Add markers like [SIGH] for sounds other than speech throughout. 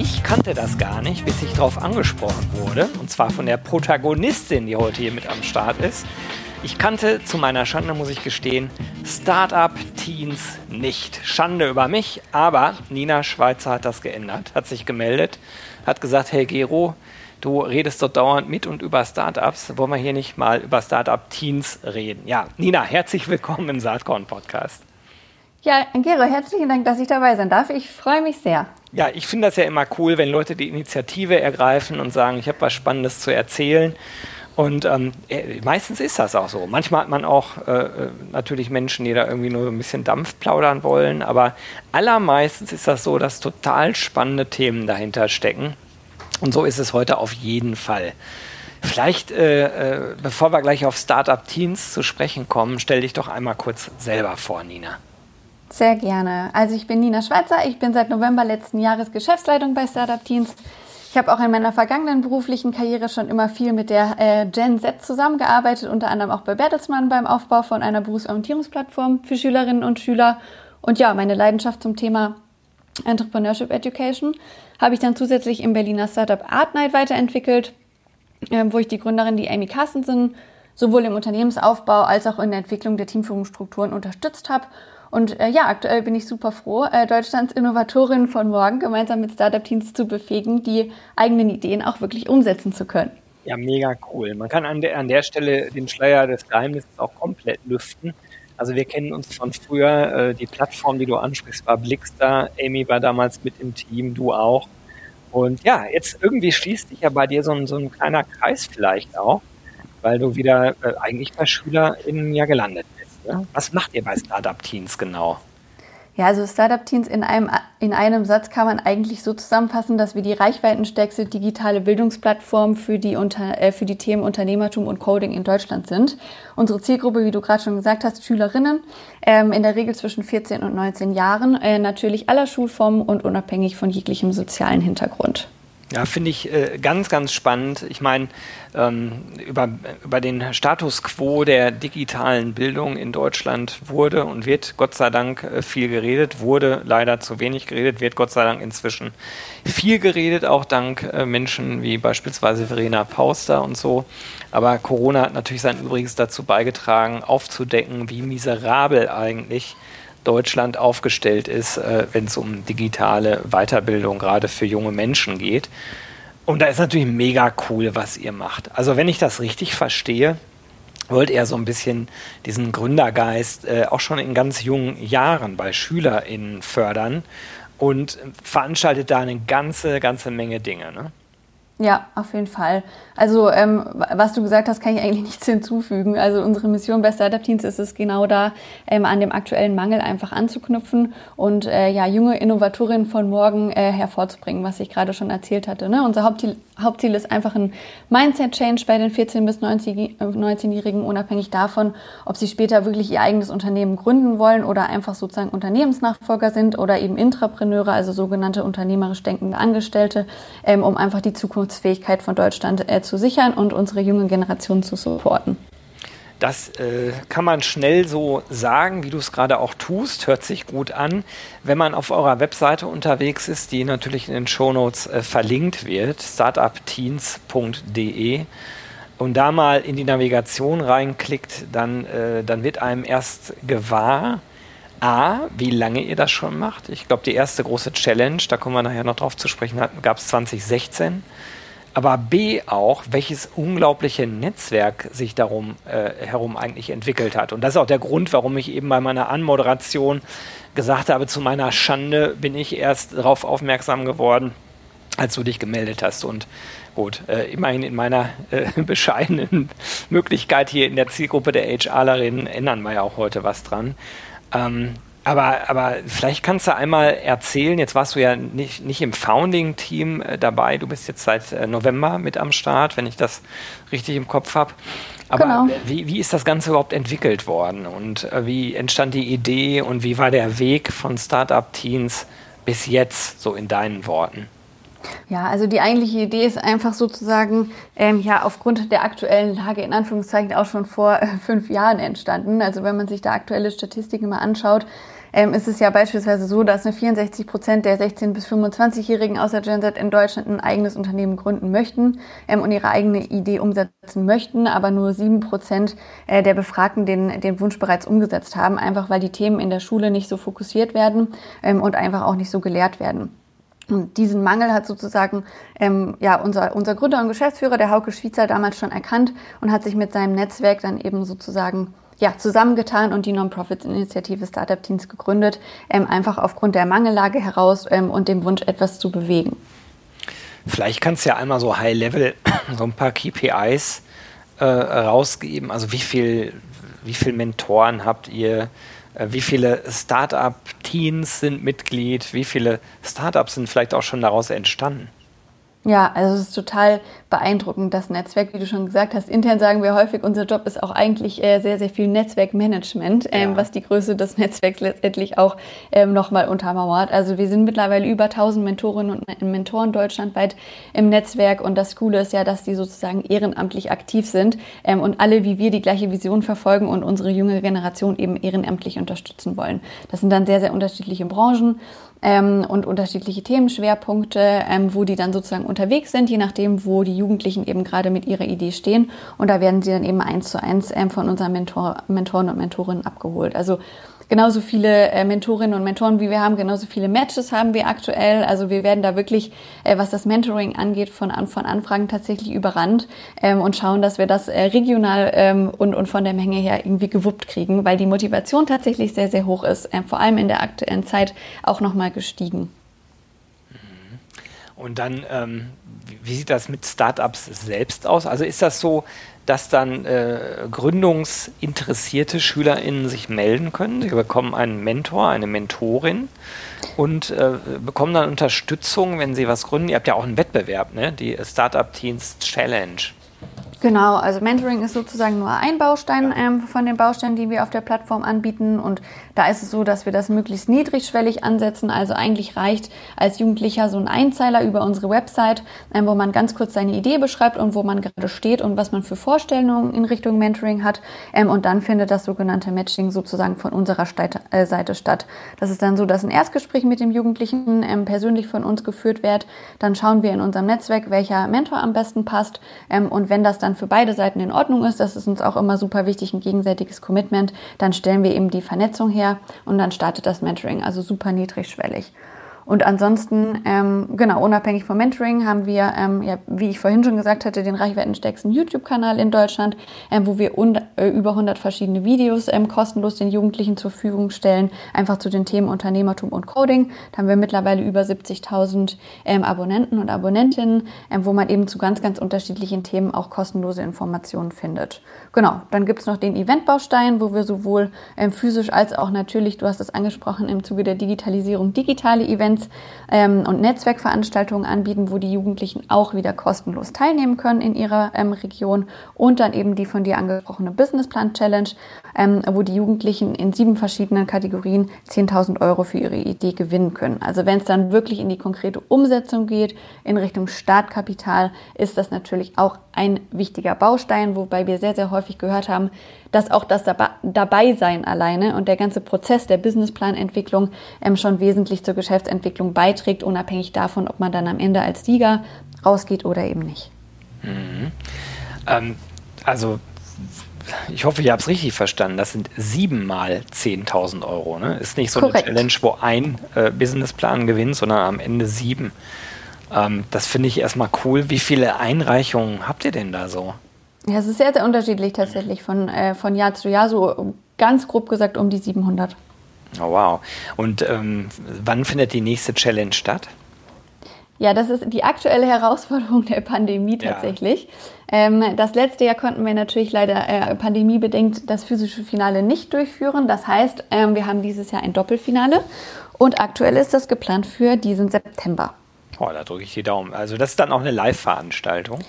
Ich kannte das gar nicht, bis ich darauf angesprochen wurde. Und zwar von der Protagonistin, die heute hier mit am Start ist. Ich kannte zu meiner Schande, muss ich gestehen, Startup-Teens nicht. Schande über mich, aber Nina Schweizer hat das geändert, hat sich gemeldet, hat gesagt, hey Gero, du redest dort dauernd mit und über Startups. Wollen wir hier nicht mal über Startup-Teens reden? Ja, Nina, herzlich willkommen im Saatkorn-Podcast. Ja, Gero, herzlichen Dank, dass ich dabei sein darf. Ich freue mich sehr. Ja, ich finde das ja immer cool, wenn Leute die Initiative ergreifen und sagen, ich habe was Spannendes zu erzählen. Und ähm, äh, meistens ist das auch so. Manchmal hat man auch äh, äh, natürlich Menschen, die da irgendwie nur ein bisschen Dampf plaudern wollen, aber allermeistens ist das so, dass total spannende Themen dahinter stecken. Und so ist es heute auf jeden Fall. Vielleicht, äh, äh, bevor wir gleich auf Startup Teens zu sprechen kommen, stell dich doch einmal kurz selber vor, Nina. Sehr gerne. Also ich bin Nina Schweizer, ich bin seit November letzten Jahres Geschäftsleitung bei Startup Teens. Ich habe auch in meiner vergangenen beruflichen Karriere schon immer viel mit der äh, Gen Z zusammengearbeitet, unter anderem auch bei Bertelsmann beim Aufbau von einer Berufsorientierungsplattform für Schülerinnen und Schüler. Und ja, meine Leidenschaft zum Thema Entrepreneurship Education habe ich dann zusätzlich im Berliner Startup Art Night weiterentwickelt, äh, wo ich die Gründerin, die Amy Carstensen, sowohl im Unternehmensaufbau als auch in der Entwicklung der Teamführungsstrukturen unterstützt habe und äh, ja, aktuell bin ich super froh, äh, Deutschlands Innovatorin von morgen gemeinsam mit Startup-Teams zu befähigen, die eigenen Ideen auch wirklich umsetzen zu können. Ja, mega cool. Man kann an der, an der Stelle den Schleier des Geheimnisses auch komplett lüften. Also wir kennen uns von früher. Äh, die Plattform, die du ansprichst, war Blickstar. Amy war damals mit im Team, du auch. Und ja, jetzt irgendwie schließt sich ja bei dir so ein, so ein kleiner Kreis vielleicht auch, weil du wieder äh, eigentlich bei SchülerInnen ja gelandet bist. Was macht ihr bei Startup Teens genau? Ja, also Startup Teens in einem, in einem Satz kann man eigentlich so zusammenfassen, dass wir die reichweitenstärkste digitale Bildungsplattform für die, unter, äh, für die Themen Unternehmertum und Coding in Deutschland sind. Unsere Zielgruppe, wie du gerade schon gesagt hast, Schülerinnen, ähm, in der Regel zwischen 14 und 19 Jahren, äh, natürlich aller Schulformen und unabhängig von jeglichem sozialen Hintergrund. Ja, finde ich äh, ganz, ganz spannend. Ich meine, ähm, über, über den Status quo der digitalen Bildung in Deutschland wurde und wird Gott sei Dank äh, viel geredet, wurde leider zu wenig geredet, wird Gott sei Dank inzwischen viel geredet, auch dank äh, Menschen wie beispielsweise Verena Pauster und so. Aber Corona hat natürlich sein Übriges dazu beigetragen, aufzudecken, wie miserabel eigentlich Deutschland aufgestellt ist, äh, wenn es um digitale Weiterbildung gerade für junge Menschen geht. Und da ist natürlich mega cool, was ihr macht. Also wenn ich das richtig verstehe, wollt ihr so ein bisschen diesen Gründergeist äh, auch schon in ganz jungen Jahren bei SchülerInnen fördern und veranstaltet da eine ganze, ganze Menge Dinge. Ne? Ja, auf jeden Fall. Also ähm, was du gesagt hast, kann ich eigentlich [LAUGHS] nichts hinzufügen. Also unsere Mission bei Startup Teams ist es genau da, ähm, an dem aktuellen Mangel einfach anzuknüpfen und äh, ja junge Innovatorinnen von morgen äh, hervorzubringen, was ich gerade schon erzählt hatte. Ne? Unser Hauptziel, Hauptziel ist einfach ein Mindset-Change bei den 14- bis 19-Jährigen, unabhängig davon, ob sie später wirklich ihr eigenes Unternehmen gründen wollen oder einfach sozusagen Unternehmensnachfolger sind oder eben Intrapreneure, also sogenannte unternehmerisch denkende Angestellte, ähm, um einfach die Zukunft Zukunftsfähigkeit von Deutschland äh, zu sichern und unsere junge Generation zu supporten. Das äh, kann man schnell so sagen, wie du es gerade auch tust, hört sich gut an. Wenn man auf eurer Webseite unterwegs ist, die natürlich in den Shownotes äh, verlinkt wird, startupteens.de, und da mal in die Navigation reinklickt, dann, äh, dann wird einem erst gewahr, A, wie lange ihr das schon macht. Ich glaube, die erste große Challenge, da kommen wir nachher noch drauf zu sprechen, gab es 2016 aber B auch, welches unglaubliche Netzwerk sich darum äh, herum eigentlich entwickelt hat. Und das ist auch der Grund, warum ich eben bei meiner Anmoderation gesagt habe, zu meiner Schande bin ich erst darauf aufmerksam geworden, als du dich gemeldet hast. Und gut, äh, immerhin in meiner äh, [LAUGHS] bescheidenen Möglichkeit hier in der Zielgruppe der HRlerinnen ändern wir ja auch heute was dran. Ähm, Aber, aber vielleicht kannst du einmal erzählen, jetzt warst du ja nicht, nicht im Founding-Team äh, dabei, du bist jetzt seit äh, November mit am Start, wenn ich das richtig im Kopf habe. Aber genau. wie, wie ist das Ganze überhaupt entwickelt worden und äh, wie entstand die Idee und wie war der Weg von Startup-Teens bis jetzt, so in deinen Worten? Ja, also die eigentliche Idee ist einfach sozusagen ähm, ja aufgrund der aktuellen Lage in Anführungszeichen auch schon vor äh, fünf Jahren entstanden. Also wenn man sich da aktuelle Statistiken mal anschaut, ähm, ist es ja beispielsweise so, dass eine 64 Prozent der 16- bis 25-Jährigen außer Gen Z in Deutschland ein eigenes Unternehmen gründen möchten ähm, und ihre eigene Idee umsetzen möchten, aber nur sieben Prozent äh, der Befragten den, den Wunsch bereits umgesetzt haben, einfach weil die Themen in der Schule nicht so fokussiert werden ähm, und einfach auch nicht so gelehrt werden. Und diesen Mangel hat sozusagen ähm, ja, unser, unser Gründer und Geschäftsführer, der Hauke Schweizer, damals schon erkannt und hat sich mit seinem Netzwerk dann eben sozusagen ja, zusammengetan und die Non-Profit-Initiative Startup Teams gegründet, ähm, einfach aufgrund der Mangellage heraus ähm, und dem Wunsch, etwas zu bewegen. Vielleicht kannst du ja einmal so High-Level [COUGHS] so ein paar KPIs äh, rausgeben. Also wie viel, wie viel Mentoren habt ihr? Äh, wie viele Startup-Teens sind Mitglied? Wie viele Startups sind vielleicht auch schon daraus entstanden? Ja, also es ist total beeindruckend, das Netzwerk, wie du schon gesagt hast. Intern sagen wir häufig, unser Job ist auch eigentlich äh, sehr, sehr viel Netzwerkmanagement, ähm, ja. was die Größe des Netzwerks letztendlich auch ähm, nochmal untermauert. Also wir sind mittlerweile über 1000 Mentorinnen und Mentoren deutschlandweit im Netzwerk und das Coole ist ja, dass die sozusagen ehrenamtlich aktiv sind ähm, und alle wie wir die gleiche Vision verfolgen und unsere junge Generation eben ehrenamtlich unterstützen wollen. Das sind dann sehr, sehr unterschiedliche Branchen ähm, und unterschiedliche Themenschwerpunkte, ähm, wo die dann sozusagen unterwegs sind, je nachdem, wo die Jugendlichen eben gerade mit ihrer Idee stehen. Und da werden sie dann eben eins zu eins ähm, von unseren Mentor, Mentoren und Mentorinnen abgeholt. Also genauso viele äh, Mentorinnen und Mentoren, wie wir haben, genauso viele Matches haben wir aktuell. Also wir werden da wirklich, äh, was das Mentoring angeht, von, von Anfragen tatsächlich überrannt ähm, und schauen, dass wir das äh, regional ähm, und, und von der Menge her irgendwie gewuppt kriegen, weil die Motivation tatsächlich sehr, sehr hoch ist, äh, vor allem in der aktuellen Zeit auch nochmal gestiegen. Und dann, ähm, wie sieht das mit Startups selbst aus? Also ist das so, dass dann äh, gründungsinteressierte SchülerInnen sich melden können. Sie bekommen einen Mentor, eine Mentorin und äh, bekommen dann Unterstützung, wenn sie was gründen. Ihr habt ja auch einen Wettbewerb, ne? die Startup Teens Challenge. Genau, also Mentoring ist sozusagen nur ein Baustein ähm, von den Bausteinen, die wir auf der Plattform anbieten. Und da ist es so, dass wir das möglichst niedrigschwellig ansetzen. Also eigentlich reicht als Jugendlicher so ein Einzeiler über unsere Website, ähm, wo man ganz kurz seine Idee beschreibt und wo man gerade steht und was man für Vorstellungen in Richtung Mentoring hat. Ähm, und dann findet das sogenannte Matching sozusagen von unserer Seite, äh, Seite statt. Das ist dann so, dass ein Erstgespräch mit dem Jugendlichen ähm, persönlich von uns geführt wird. Dann schauen wir in unserem Netzwerk, welcher Mentor am besten passt. Und wenn das dann für beide Seiten in Ordnung ist, das ist uns auch immer super wichtig, ein gegenseitiges Commitment, dann stellen wir eben die Vernetzung her und dann startet das Mentoring, also super niedrigschwellig. Und ansonsten, ähm, genau, unabhängig vom Mentoring haben wir, ähm, ja, wie ich vorhin schon gesagt hatte, den reichweitenstärksten YouTube-Kanal in Deutschland, ähm, wo wir äh, über 100 verschiedene Videos ähm, kostenlos den Jugendlichen zur Verfügung stellen, einfach zu den Themen Unternehmertum und Coding. Da haben wir mittlerweile über 70.000 ähm, Abonnenten und Abonnentinnen, ähm, wo man eben zu ganz, ganz unterschiedlichen Themen auch kostenlose Informationen findet. Genau, dann gibt's noch den Eventbaustein, wo wir sowohl ähm, physisch als auch natürlich, du hast es angesprochen, im Zuge der Digitalisierung digitale Events ähm, und Netzwerkveranstaltungen anbieten, wo die Jugendlichen auch wieder kostenlos teilnehmen können in ihrer ähm, Region und dann eben die von dir angesprochene Businessplan Challenge, ähm, wo die Jugendlichen in sieben verschiedenen Kategorien 10.000 Euro für ihre Idee gewinnen können. Also wenn es dann wirklich in die konkrete Umsetzung geht, in Richtung Startkapital, ist das natürlich auch ein wichtiger Baustein, wobei wir sehr, sehr häufig gehört haben, dass auch das Dabeisein alleine und der ganze Prozess der Businessplanentwicklung ähm, schon wesentlich zur Geschäftsentwicklung beiträgt, unabhängig davon, ob man dann am Ende als Sieger rausgeht oder eben nicht. Mhm. Ähm, also ich hoffe, ich habe es richtig verstanden. Das sind siebenmal 10.000 Euro. Ne? Ist nicht so Korrekt. eine Challenge, wo ein äh, Businessplan gewinnt, sondern am Ende sieben. Ähm, das finde ich erstmal cool. Wie viele Einreichungen habt ihr denn da so? Ja, es ist sehr, sehr unterschiedlich tatsächlich von, äh, von Jahr zu Jahr, so ganz grob gesagt um die 700. Oh, wow. Und ähm, wann findet die nächste Challenge statt? Ja, das ist die aktuelle Herausforderung der Pandemie tatsächlich. Ja. Ähm, das letzte Jahr konnten wir natürlich leider äh, pandemiebedingt das physische Finale nicht durchführen. Das heißt, ähm, wir haben dieses Jahr ein Doppelfinale und aktuell ist das geplant für diesen September. Oh, da drücke ich die Daumen. Also das ist dann auch eine Live-Veranstaltung.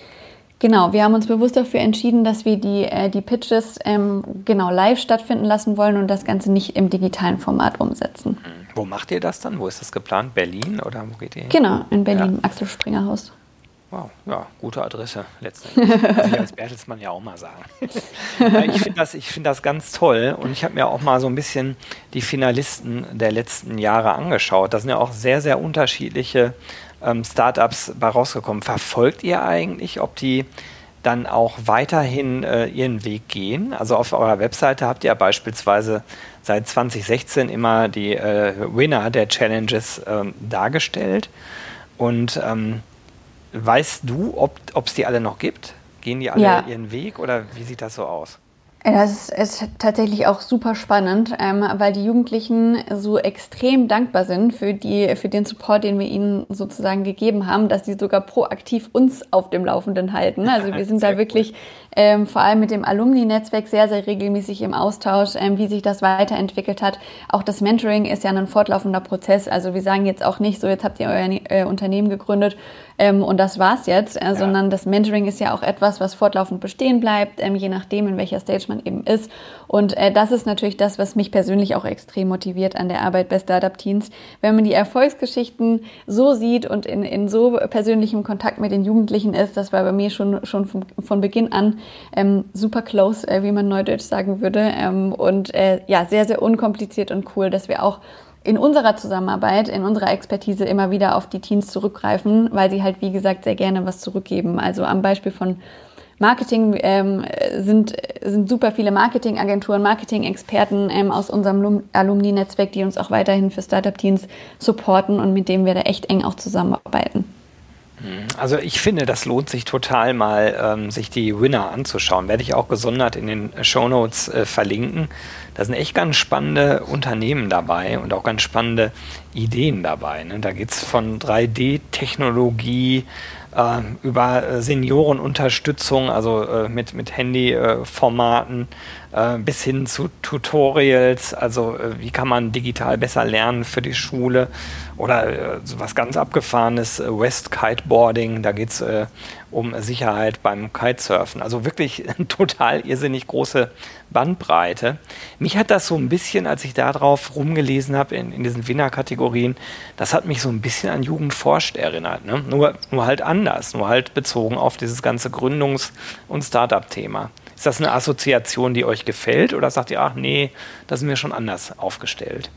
Genau, wir haben uns bewusst dafür entschieden, dass wir die, äh, die Pitches ähm, genau live stattfinden lassen wollen und das Ganze nicht im digitalen Format umsetzen. Wo macht ihr das dann? Wo ist das geplant? Berlin oder wo geht ihr hin? Genau, in Berlin, ja. Axel Springer Haus. Wow, ja, gute Adresse letztendlich. [LAUGHS] Kann ich als Bertelsmann ja auch mal sagen. ich finde das, find das ganz toll und ich habe mir auch mal so ein bisschen die Finalisten der letzten Jahre angeschaut. Da sind ja auch sehr, sehr unterschiedliche ähm, Startups bei rausgekommen. Verfolgt ihr eigentlich, ob die dann auch weiterhin äh, ihren Weg gehen? Also auf eurer Webseite habt ihr ja beispielsweise seit 2016 immer die äh, Winner der Challenges ähm, dargestellt. Und ähm, weißt du, ob es die alle noch gibt? Gehen die alle ja. ihren Weg oder wie sieht das so aus? Das ist tatsächlich auch super spannend, ähm, weil die Jugendlichen so extrem dankbar sind für, die, für den Support, den wir ihnen sozusagen gegeben haben, dass sie sogar proaktiv uns auf dem Laufenden halten. Also wir sind da [LAUGHS] wirklich ähm, vor allem mit dem Alumni-Netzwerk sehr, sehr regelmäßig im Austausch, ähm, wie sich das weiterentwickelt hat. Auch das Mentoring ist ja ein fortlaufender Prozess. Also wir sagen jetzt auch nicht so, jetzt habt ihr euer äh, Unternehmen gegründet ähm, und das war's jetzt, äh, ja. sondern das Mentoring ist ja auch etwas, was fortlaufend bestehen bleibt, ähm, je nachdem, in welcher Stage man eben ist. Und äh, das ist natürlich das, was mich persönlich auch extrem motiviert an der Arbeit bei Startup Teens. Wenn man die Erfolgsgeschichten so sieht und in, in so persönlichem Kontakt mit den Jugendlichen ist, das war bei mir schon, schon von, von Beginn an ähm, super close, äh, wie man neudeutsch sagen würde. Ähm, und äh, ja, sehr, sehr unkompliziert und cool, dass wir auch in unserer Zusammenarbeit, in unserer Expertise immer wieder auf die Teens zurückgreifen, weil sie halt, wie gesagt, sehr gerne was zurückgeben. Also am Beispiel von Marketing ähm, sind, sind super viele Marketingagenturen, Marketing-Experten ähm, aus unserem Alumni-Netzwerk, die uns auch weiterhin für Startup-Teams supporten und mit denen wir da echt eng auch zusammenarbeiten. Also ich finde, das lohnt sich total mal, ähm, sich die Winner anzuschauen. Werde ich auch gesondert in den Show Notes äh, verlinken. Da sind echt ganz spannende Unternehmen dabei und auch ganz spannende Ideen dabei. Ne? Da geht es von 3D-Technologie äh, über Seniorenunterstützung, also äh, mit, mit Handyformaten, äh, bis hin zu Tutorials, also äh, wie kann man digital besser lernen für die Schule oder äh, was ganz abgefahrenes, West Kiteboarding, da geht es um Sicherheit beim Kitesurfen. Also wirklich [LAUGHS] total irrsinnig große Bandbreite. Mich hat das so ein bisschen, als ich da drauf rumgelesen habe in, in diesen Winner-Kategorien, das hat mich so ein bisschen an Jugend forscht erinnert. Ne? Nur, nur halt anders, nur halt bezogen auf dieses ganze Gründungs- und Startup-Thema. Ist das eine Assoziation, die euch gefällt oder sagt ihr, ach nee, da sind wir schon anders aufgestellt?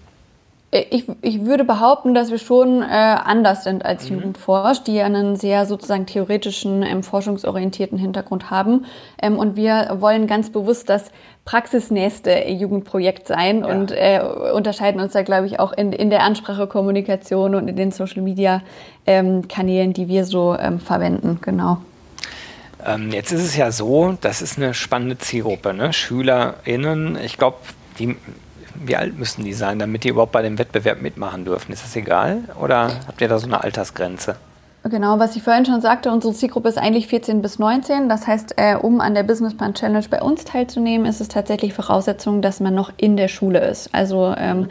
Ich, ich würde behaupten, dass wir schon äh, anders sind als mhm. Jugendforsch, die einen sehr sozusagen theoretischen, ähm, forschungsorientierten Hintergrund haben. Ähm, und wir wollen ganz bewusst das praxisnächste Jugendprojekt sein ja. und äh, unterscheiden uns da, glaube ich, auch in, in der Ansprache, Kommunikation und in den Social-Media-Kanälen, ähm, die wir so ähm, verwenden. Genau. Ähm, jetzt ist es ja so, das ist eine spannende Zielgruppe, ne? SchülerInnen. Ich glaube, wie alt müssen die sein, damit die überhaupt bei dem Wettbewerb mitmachen dürfen? Ist das egal oder habt ihr da so eine Altersgrenze? Genau, was ich vorhin schon sagte, unsere Zielgruppe ist eigentlich 14 bis 19. Das heißt, äh, um an der Businessplan Challenge bei uns teilzunehmen, ist es tatsächlich Voraussetzung, dass man noch in der Schule ist. Also ähm,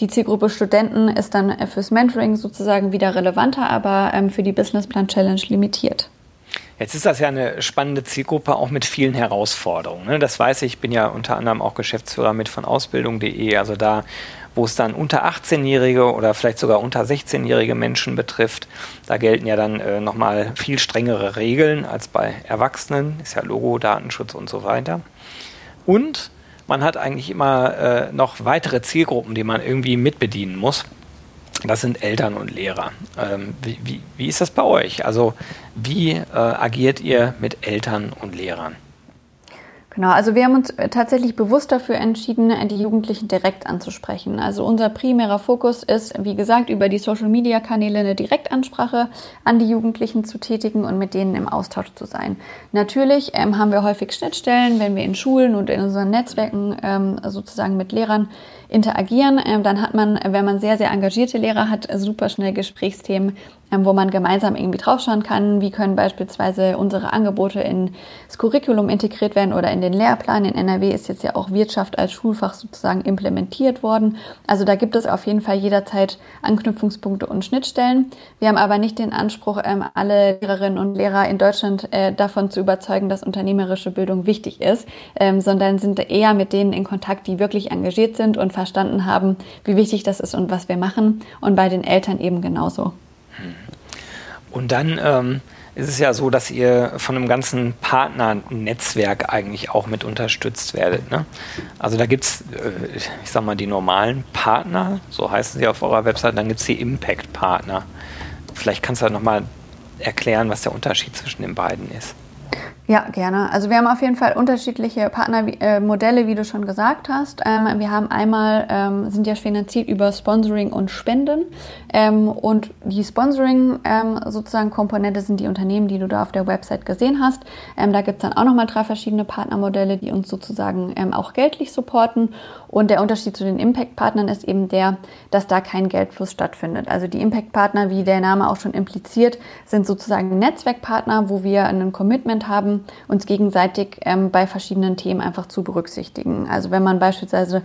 die Zielgruppe Studenten ist dann fürs Mentoring sozusagen wieder relevanter, aber ähm, für die Businessplan Challenge limitiert. Jetzt ist das ja eine spannende Zielgruppe, auch mit vielen Herausforderungen. Ne? Das weiß ich, ich bin ja unter anderem auch Geschäftsführer mit von Ausbildung.de, also da, wo es dann unter 18-Jährige oder vielleicht sogar unter 16-jährige Menschen betrifft, da gelten ja dann äh, nochmal viel strengere Regeln als bei Erwachsenen, ist ja Logo, Datenschutz und so weiter. Und man hat eigentlich immer äh, noch weitere Zielgruppen, die man irgendwie mitbedienen muss. Das sind Eltern und Lehrer. Ähm, wie, wie, wie, ist das bei euch? Also wie äh, agiert ihr mit Eltern und Lehrern? Genau, also wir haben uns tatsächlich bewusst dafür entschieden, die Jugendlichen direkt anzusprechen. Also unser primärer Fokus ist, wie gesagt, über die Social-Media-Kanäle eine Direktansprache an die Jugendlichen zu tätigen und mit denen im Austausch zu sein. Natürlich ähm, haben wir häufig Schnittstellen, wenn wir in Schulen und in unseren Netzwerken ähm, sozusagen mit Lehrern interagieren, ähm, dann hat man, wenn man sehr, sehr engagierte Lehrer hat, super schnell Gesprächsthemen, wo man gemeinsam irgendwie draufschauen kann, wie können beispielsweise unsere Angebote ins Curriculum integriert werden oder in den Lehrplan. In NRW ist jetzt ja auch Wirtschaft als Schulfach sozusagen implementiert worden. Also da gibt es auf jeden Fall jederzeit Anknüpfungspunkte und Schnittstellen. Wir haben aber nicht den Anspruch, ähm, alle Lehrerinnen und Lehrer in Deutschland äh, davon zu überzeugen, dass unternehmerische Bildung wichtig ist, ähm, sondern sind eher mit denen in Kontakt, die wirklich engagiert sind und verstanden haben, wie wichtig das ist und was wir machen. Und bei den Eltern eben genauso. Und dann ähm, ist es ja so, dass ihr von einem ganzen Partnernetzwerk eigentlich auch mit unterstützt werdet. Ne? Also da gibt es, äh, ich sag mal, die normalen Partner, so heißen sie auf eurer Website, dann gibt es die Impact-Partner. Vielleicht kannst du da nochmal erklären, was der Unterschied zwischen den beiden ist. Ja, gerne. Also wir haben auf jeden Fall unterschiedliche Partnermodelle, äh, wie du schon gesagt hast. Ähm, wir haben einmal, ähm, sind ja finanziert über Sponsoring und Spenden. Ähm, und die Sponsoring ähm, sozusagen Komponente sind die Unternehmen, die du da auf der Website gesehen hast. Ähm, da gibt's dann auch nochmal drei verschiedene Partnermodelle, die uns sozusagen ähm, auch geldlich supporten. Und der Unterschied zu den Impact-Partnern ist eben der, dass da kein Geldfluss stattfindet. Also die Impact-Partner, wie der Name auch schon impliziert, sind sozusagen Netzwerkpartner, wo wir ein Commitment haben, uns gegenseitig ähm, bei verschiedenen Themen einfach zu berücksichtigen. Also wenn man beispielsweise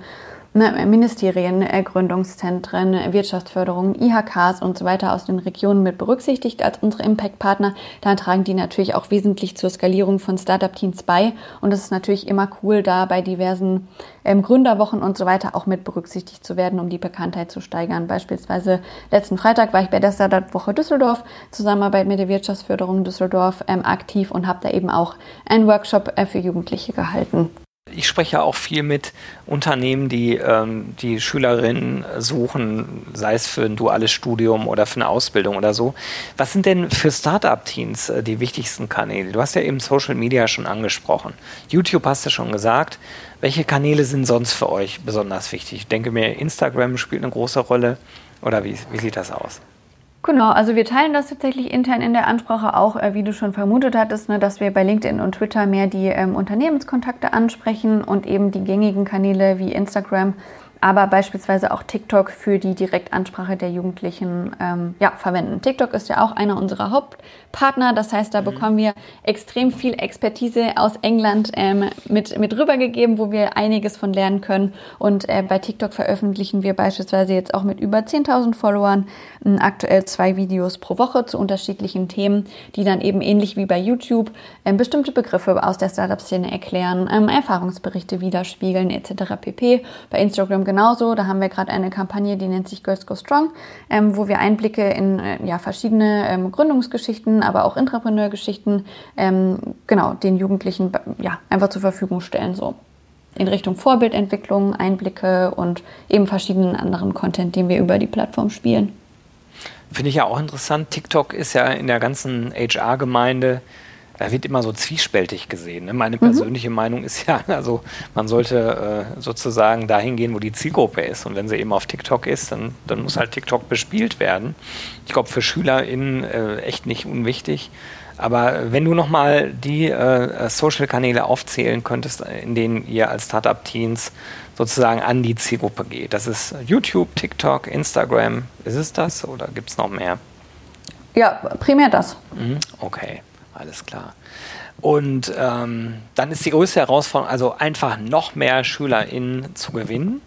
Ne, Ministerien, äh, Gründungszentren, Wirtschaftsförderung, IHKs und so weiter aus den Regionen mit berücksichtigt als unsere Impact-Partner, dann tragen die natürlich auch wesentlich zur Skalierung von Startup-Teams bei. Und es ist natürlich immer cool, da bei diversen ähm, Gründerwochen und so weiter auch mit berücksichtigt zu werden, um die Bekanntheit zu steigern. Beispielsweise letzten Freitag war ich bei der Startup-Woche Düsseldorf, Zusammenarbeit mit der Wirtschaftsförderung Düsseldorf ähm, aktiv und habe da eben auch einen Workshop äh, für Jugendliche gehalten. Ich spreche ja auch viel mit Unternehmen, die ähm, die Schülerinnen suchen, sei es für ein duales Studium oder für eine Ausbildung oder so. Was sind denn für Startup-Teams äh, die wichtigsten Kanäle? Du hast ja eben Social Media schon angesprochen. YouTube hast du schon gesagt. Welche Kanäle sind sonst für euch besonders wichtig? Ich denke mir, Instagram spielt eine große Rolle. Oder wie, wie sieht das aus? Genau, also wir teilen das tatsächlich intern in der Ansprache auch, äh, wie du schon vermutet hattest, ne, dass wir bei LinkedIn und Twitter mehr die ähm, Unternehmenskontakte ansprechen und eben die gängigen Kanäle wie Instagram aber beispielsweise auch TikTok für die Direktansprache der Jugendlichen ähm, ja, verwenden. TikTok ist ja auch einer unserer Hauptpartner, das heißt, da mhm. bekommen wir extrem viel Expertise aus England ähm, mit, mit rübergegeben, wo wir einiges von lernen können. Und äh, bei TikTok veröffentlichen wir beispielsweise jetzt auch mit über 10.000 Followern äh, aktuell zwei Videos pro Woche zu unterschiedlichen Themen, die dann eben ähnlich wie bei YouTube äh, bestimmte Begriffe aus der Startup-Szene erklären, ähm, Erfahrungsberichte widerspiegeln etc. pp. Bei Instagram genauso. Da haben wir gerade eine Kampagne, die nennt sich Girls Go Strong, ähm, wo wir Einblicke in äh, ja, verschiedene ähm, Gründungsgeschichten, aber auch Entrepreneurgeschichten ähm, genau den Jugendlichen ja, einfach zur Verfügung stellen. So in Richtung Vorbildentwicklung, Einblicke und eben verschiedenen anderen Content, den wir über die Plattform spielen. Finde ich ja auch interessant. TikTok ist ja in der ganzen HR-Gemeinde da wird immer so zwiespältig gesehen. Ne? Meine mhm. persönliche mhm. Meinung ist ja, also man sollte äh, sozusagen dahin gehen, wo die Zielgruppe ist. Und wenn sie eben auf TikTok ist, dann, dann muss halt TikTok bespielt werden. Ich glaube, für SchülerInnen äh, echt nicht unwichtig. Aber wenn du nochmal die äh, Social-Kanäle aufzählen könntest, in denen ihr als Startup-Teens sozusagen an die Zielgruppe geht. Das ist YouTube, TikTok, Instagram. Ist es das oder gibt es noch mehr? Ja, primär das. Mhm, okay alles klar. Und ähm, dann ist die größte Herausforderung, also einfach noch mehr SchülerInnen zu gewinnen.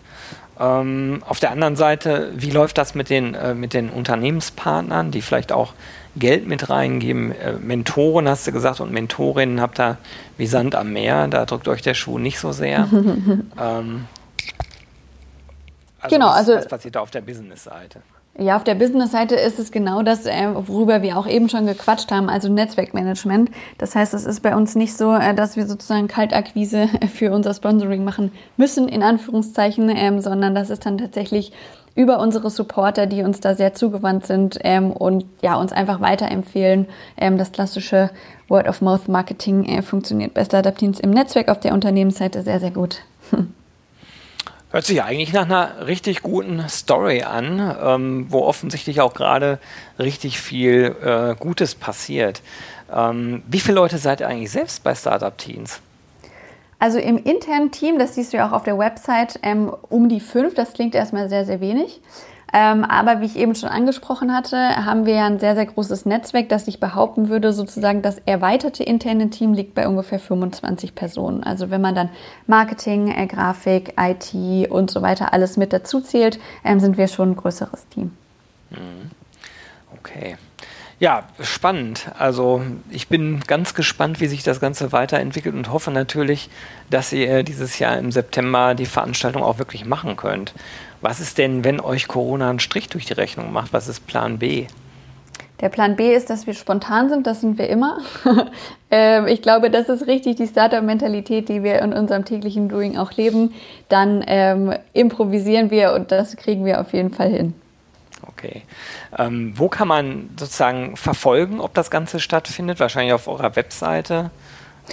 Ähm, auf der anderen Seite, wie läuft das mit den, äh, mit den Unternehmenspartnern, die vielleicht auch Geld mit reingeben? Äh, Mentoren hast du gesagt und Mentorinnen habt ihr wie Sand am Meer, da drückt euch der Schuh nicht so sehr. [LAUGHS] ähm, also genau, was, also was passiert da auf der Business-Seite? Ja, auf der Business-Seite ist es genau das, äh, worüber wir auch eben schon gequatscht haben, also Netzwerkmanagement. Das heißt, es ist bei uns nicht so, äh, dass wir sozusagen Kaltakquise [LAUGHS] für unser Sponsoring machen müssen, in Anführungszeichen, ähm, sondern das ist dann tatsächlich über unsere Supporter, die uns da sehr zugewandt sind ähm, und ja, uns einfach weiterempfehlen. Ähm, das klassische Word-of-Mouth-Marketing äh, funktioniert bei Startup-Teams im Netzwerk auf der Unternehmensseite sehr, sehr gut. [LAUGHS] Hört sich eigentlich nach einer richtig guten Story an, ähm, wo offensichtlich auch gerade richtig viel äh, Gutes passiert. Ähm, wie viele Leute seid ihr eigentlich selbst bei Startup Teens? Also im internen Team, das siehst du ja auch auf der Website, ähm, um die fünf. Das klingt erstmal sehr, sehr wenig. Ähm, aber wie ich eben schon angesprochen hatte, haben wir ja ein sehr, sehr großes Netzwerk, das ich behaupten würde, sozusagen das erweiterte interne Team liegt bei ungefähr 25 Personen. Also wenn man dann Marketing, äh, Grafik, IT und so weiter alles mit dazu zählt, ähm, sind wir schon ein größeres Team. Mhm. Okay. Ja, spannend. Also ich bin ganz gespannt, wie sich das Ganze weiterentwickelt und hoffe natürlich, dass ihr dieses Jahr im September die Veranstaltung auch wirklich machen könnt. Was ist denn, wenn euch Corona einen Strich durch die Rechnung macht? Was ist Plan B? Der Plan B ist, dass wir spontan sind, das sind wir immer. [LAUGHS] Ähm, ich glaube, das ist richtig die Startup-Mentalität, die wir in unserem täglichen Doing auch leben. Dann ähm, improvisieren wir und das kriegen wir auf jeden Fall hin. Okay. Ähm, wo kann man sozusagen verfolgen, ob das Ganze stattfindet? Wahrscheinlich auf eurer Webseite.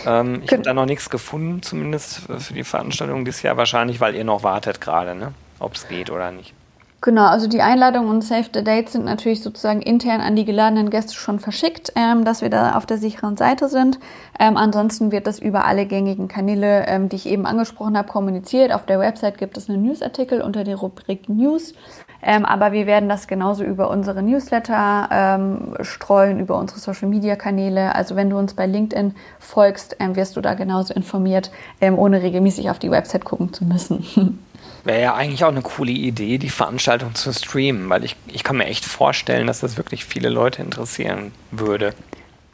Ähm, ich habe da noch nichts gefunden, zumindest für die Veranstaltung dieses Jahr wahrscheinlich, weil ihr noch wartet gerade, ne? ob es geht oder nicht. Genau, also die Einladungen und Save the Date sind natürlich sozusagen intern an die geladenen Gäste schon verschickt, ähm, dass wir da auf der sicheren Seite sind. Ähm, ansonsten wird das über alle gängigen Kanäle, ähm, die ich eben angesprochen habe, kommuniziert. Auf der Website gibt es einen Newsartikel unter der Rubrik News. Ähm, aber wir werden das genauso über unsere Newsletter ähm, streuen, über unsere Social-Media-Kanäle. Also wenn du uns bei LinkedIn folgst, ähm, wirst du da genauso informiert, ähm, ohne regelmäßig auf die Website gucken zu müssen. [LAUGHS] Wäre ja eigentlich auch eine coole Idee, die Veranstaltung zu streamen, weil ich, ich kann mir echt vorstellen, dass das wirklich viele Leute interessieren würde.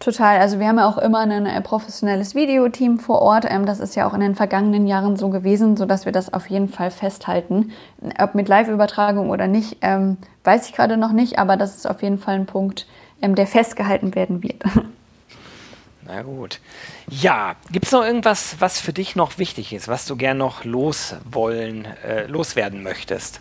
Total. Also wir haben ja auch immer ein äh, professionelles Videoteam vor Ort. Ähm, das ist ja auch in den vergangenen Jahren so gewesen, sodass wir das auf jeden Fall festhalten. Ob mit Live-Übertragung oder nicht, ähm, weiß ich gerade noch nicht, aber das ist auf jeden Fall ein Punkt, ähm, der festgehalten werden wird. [LAUGHS] Na gut. Ja, gibt es noch irgendwas, was für dich noch wichtig ist, was du gern noch loswollen, äh, loswerden möchtest?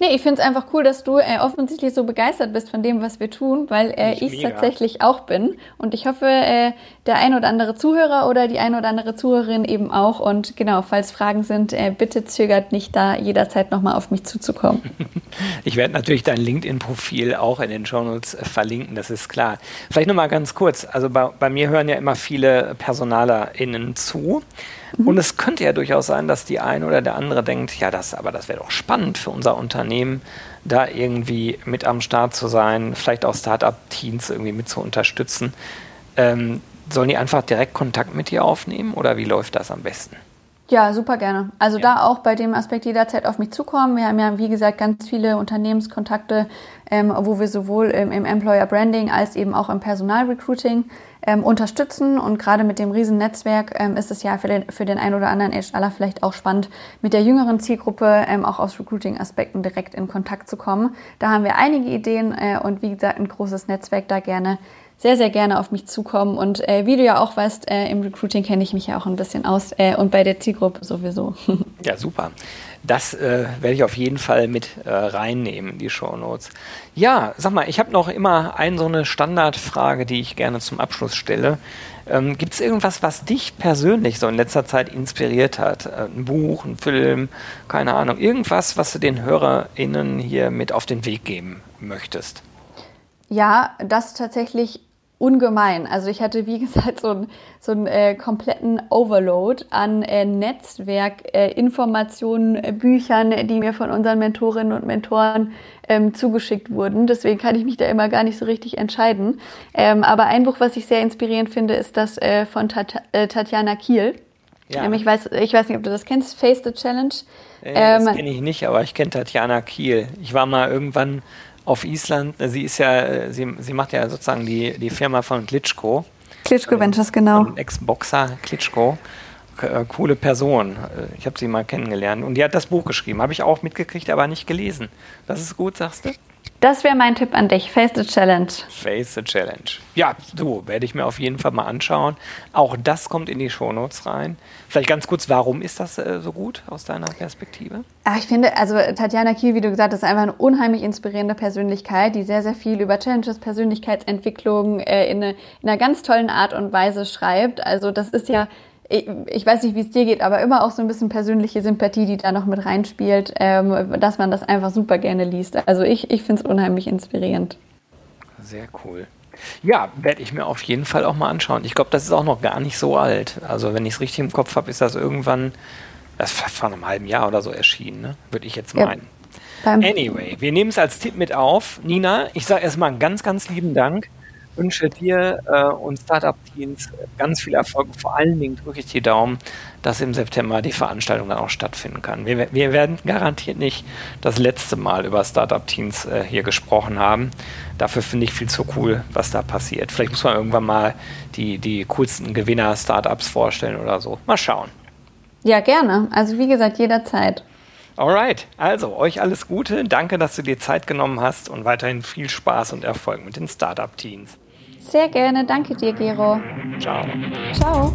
Nee, ich finde es einfach cool, dass du äh, offensichtlich so begeistert bist von dem, was wir tun, weil äh, ich es tatsächlich auch bin. Und ich hoffe, äh, der ein oder andere Zuhörer oder die ein oder andere Zuhörerin eben auch. Und genau, falls Fragen sind, äh, bitte zögert nicht da jederzeit nochmal auf mich zuzukommen. [LAUGHS] Ich werde natürlich dein LinkedIn-Profil auch in den Shownotes äh, verlinken, das ist klar. Vielleicht nochmal ganz kurz. Also bei, bei mir hören ja immer viele PersonalerInnen zu. Mhm. Und es könnte ja durchaus sein, dass die eine oder der andere denkt, ja, das, aber das wäre doch spannend für unser Unternehmen, da irgendwie mit am Start zu sein, vielleicht auch Startup-Teams irgendwie mit zu unterstützen. Ähm, sollen die einfach direkt Kontakt mit dir aufnehmen oder wie läuft das am besten? Ja, super gerne. Also ja. da auch bei dem Aspekt jederzeit auf mich zukommen. Wir haben ja, wie gesagt, ganz viele Unternehmenskontakte, ähm, wo wir sowohl im, im, Employer Branding als eben auch im Personalrecruiting ähm, unterstützen. Und gerade mit dem Riesennetzwerk ähm, ist es ja für den, für den einen oder anderen HR vielleicht auch spannend, mit der jüngeren Zielgruppe ähm, auch aus Recruiting-Aspekten direkt in Kontakt zu kommen. Da haben wir einige Ideen äh, und wie gesagt ein großes Netzwerk da gerne sehr, sehr gerne auf mich zukommen. Und äh, wie du ja auch weißt, äh, im Recruiting kenne ich mich ja auch ein bisschen aus äh, und bei der Zielgruppe sowieso. [LAUGHS] Ja, super. Das äh, werde ich auf jeden Fall mit äh, reinnehmen, die Show Notes. Ja, sag mal, ich habe noch immer eine so eine Standardfrage, die ich gerne zum Abschluss stelle. Ähm, Gibt es irgendwas, was dich persönlich so in letzter Zeit inspiriert hat? Äh, ein Buch, ein Film, keine Ahnung, irgendwas, was du den HörerInnen hier mit auf den Weg geben möchtest? Ja, das tatsächlich ungemein. Also ich hatte, wie [LAUGHS] gesagt, so, ein, so einen äh, kompletten Overload an äh, Netzwerk, äh, Informationen, äh, Büchern, die mir von unseren Mentorinnen und Mentoren ähm, zugeschickt wurden. Deswegen kann ich mich da immer gar nicht so richtig entscheiden. Ähm, aber ein Buch, was ich sehr inspirierend finde, ist das äh, von Tat äh, Tatjana Kiel. Ja. Ähm, ich, weiß, ich weiß nicht, ob du das kennst, Face the Challenge. das ähm, kenne ich nicht, aber ich kenne Tatjana Kiel. Ich war mal irgendwann auf Island. Sie ist ja, sie, sie macht ja sozusagen die, die Firma von Klitschko. Klitschko ähm, Ventures, genau. Ex-Boxer Klitschko. Äh, coole Person. Äh, ich habe sie mal kennengelernt. Und die hat das Buch geschrieben. Habe ich auch mitgekriegt, aber nicht gelesen. Das ist gut, sagst du? Das wäre mein Tipp an dich. Face the Challenge. Face the Challenge. Ja, so werde ich mir auf jeden Fall mal anschauen. Auch das kommt in die Shownotes rein. Vielleicht ganz kurz, warum ist das äh, so gut aus deiner Perspektive? Ach, ich finde, also Tatjana Kiel, wie du gesagt hast, ist einfach eine unheimlich inspirierende Persönlichkeit, die sehr, sehr viel über Challenges, Persönlichkeitsentwicklung äh, in, eine, in einer ganz tollen Art und Weise schreibt. Also das ist ja ich, ich weiß nicht, wie es dir geht, aber immer auch so ein bisschen persönliche Sympathie, die da noch mit reinspielt, ähm, dass man das einfach super gerne liest. Also ich, ich finde es unheimlich inspirierend. Sehr cool. Ja, werde ich mir auf jeden Fall auch mal anschauen. Ich glaube, das ist auch noch gar nicht so alt. Also wenn ich es richtig im Kopf habe, ist das irgendwann, das vor einem halben Jahr oder so erschienen, ne? würde ich jetzt meinen. Ja. Anyway, wir nehmen es als Tipp mit auf. Nina, ich sage erstmal ganz, ganz lieben Dank. Wünsche dir äh, und Startup-Teams ganz viel Erfolg. Vor allen Dingen drücke ich die Daumen, dass im September die Veranstaltung dann auch stattfinden kann. Wir, wir werden garantiert nicht das letzte Mal über Startup-Teams äh, hier gesprochen haben. Dafür finde ich viel zu cool, was da passiert. Vielleicht muss man irgendwann mal die, die coolsten Gewinner-Startups vorstellen oder so. Mal schauen. Ja, gerne. Also wie gesagt, jederzeit. Alright, also euch alles Gute. Danke, dass du dir Zeit genommen hast und weiterhin viel Spaß und Erfolg mit den Startup-Teams. Sehr gerne. Danke dir, Gero. Ciao. Ciao.